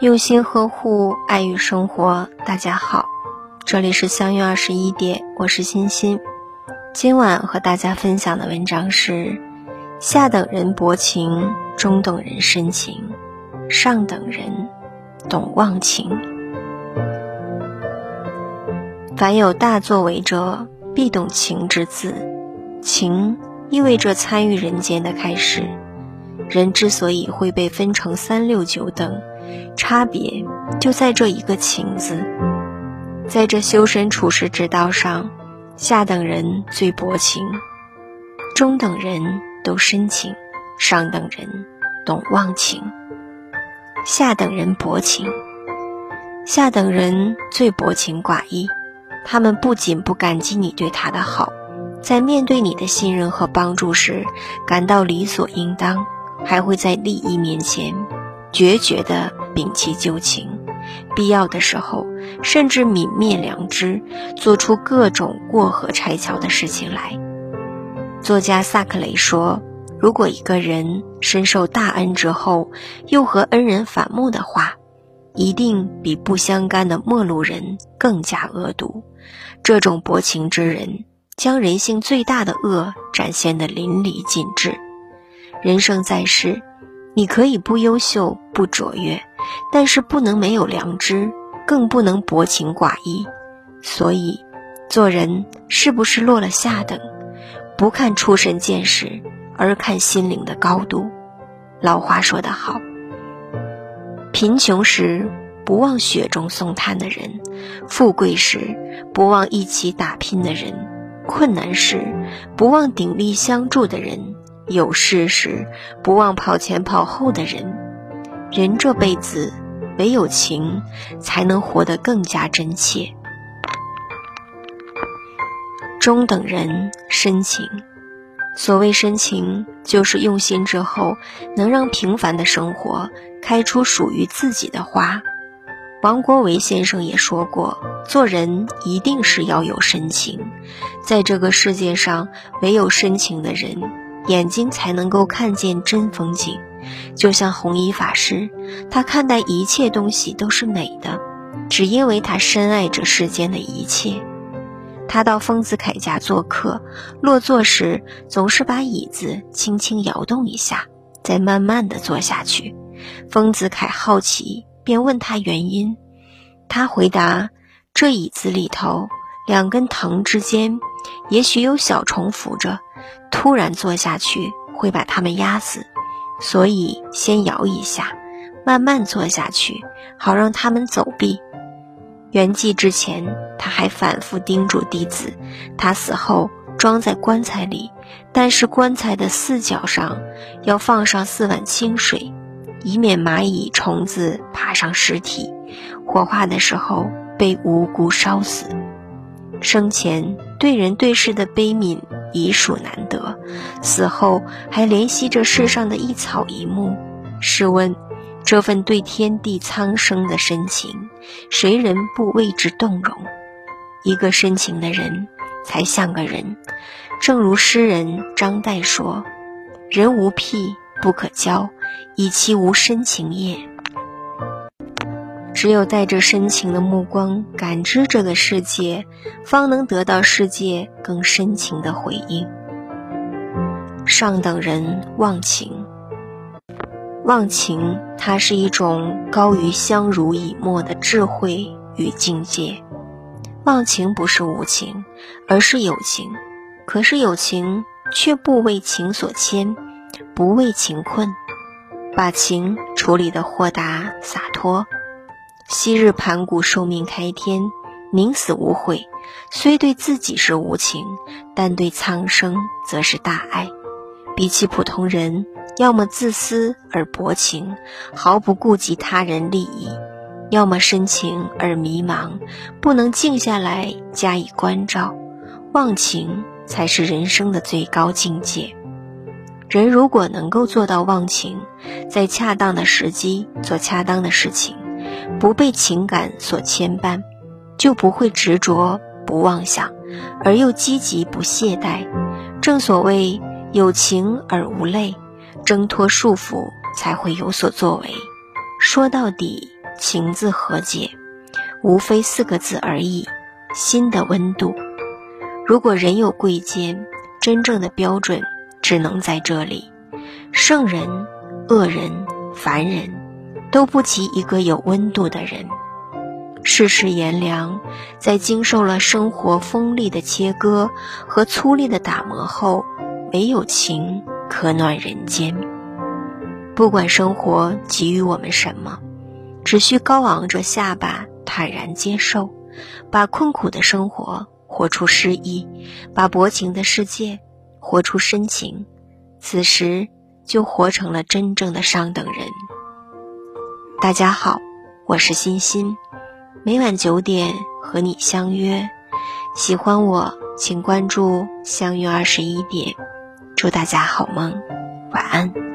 用心呵护，爱与生活。大家好，这里是相约二十一点，我是欣欣。今晚和大家分享的文章是：下等人薄情，中等人深情，上等人懂忘情。凡有大作为者，必懂情之字。情意味着参与人间的开始。人之所以会被分成三六九等。差别就在这一个“情”字，在这修身处世之道上，下等人最薄情，中等人都深情，上等人懂忘情。下等人薄情，下等人最薄情寡义，他们不仅不感激你对他的好，在面对你的信任和帮助时感到理所应当，还会在利益面前。决绝地摒弃旧情，必要的时候甚至泯灭良知，做出各种过河拆桥的事情来。作家萨克雷说：“如果一个人深受大恩之后，又和恩人反目的话，一定比不相干的陌路人更加恶毒。这种薄情之人，将人性最大的恶展现得淋漓尽致。人生在世。”你可以不优秀、不卓越，但是不能没有良知，更不能薄情寡义。所以，做人是不是落了下等？不看出身见识，而看心灵的高度。老话说得好：“贫穷时不忘雪中送炭的人，富贵时不忘一起打拼的人，困难时不忘鼎力相助的人。”有事时不忘跑前跑后的人，人这辈子唯有情才能活得更加真切。中等人深情，所谓深情，就是用心之后能让平凡的生活开出属于自己的花。王国维先生也说过，做人一定是要有深情，在这个世界上，唯有深情的人。眼睛才能够看见真风景，就像弘一法师，他看待一切东西都是美的，只因为他深爱着世间的一切。他到丰子恺家做客，落座时总是把椅子轻轻摇动一下，再慢慢的坐下去。丰子恺好奇，便问他原因。他回答：这椅子里头两根藤之间，也许有小虫伏着。突然坐下去会把它们压死，所以先摇一下，慢慢坐下去，好让他们走避。圆寂之前，他还反复叮嘱弟子：他死后装在棺材里，但是棺材的四角上要放上四碗清水，以免蚂蚁虫子爬上尸体，火化的时候被无辜烧死。生前对人对事的悲悯。已属难得，死后还怜惜着世上的一草一木。试问，这份对天地苍生的深情，谁人不为之动容？一个深情的人，才像个人。正如诗人张岱说：“人无癖不可交，以其无深情也。”只有带着深情的目光感知这个世界，方能得到世界更深情的回应。上等人忘情，忘情，它是一种高于相濡以沫的智慧与境界。忘情不是无情，而是有情。可是有情却不为情所牵，不为情困，把情处理的豁达洒脱。昔日盘古寿命开天，宁死无悔，虽对自己是无情，但对苍生则是大爱。比起普通人，要么自私而薄情，毫不顾及他人利益；要么深情而迷茫，不能静下来加以关照。忘情才是人生的最高境界。人如果能够做到忘情，在恰当的时机做恰当的事情。不被情感所牵绊，就不会执着不妄想，而又积极不懈怠。正所谓有情而无泪，挣脱束缚才会有所作为。说到底，情字和解，无非四个字而已：心的温度。如果人有贵贱，真正的标准只能在这里。圣人、恶人、凡人，都不及一个有温度的人。世事炎凉，在经受了生活锋利的切割和粗粝的打磨后，唯有情可暖人间。不管生活给予我们什么，只需高昂着下巴，坦然接受，把困苦的生活。活出诗意，把薄情的世界活出深情，此时就活成了真正的上等人。大家好，我是欣欣，每晚九点和你相约。喜欢我，请关注“相约二十一点”。祝大家好梦，晚安。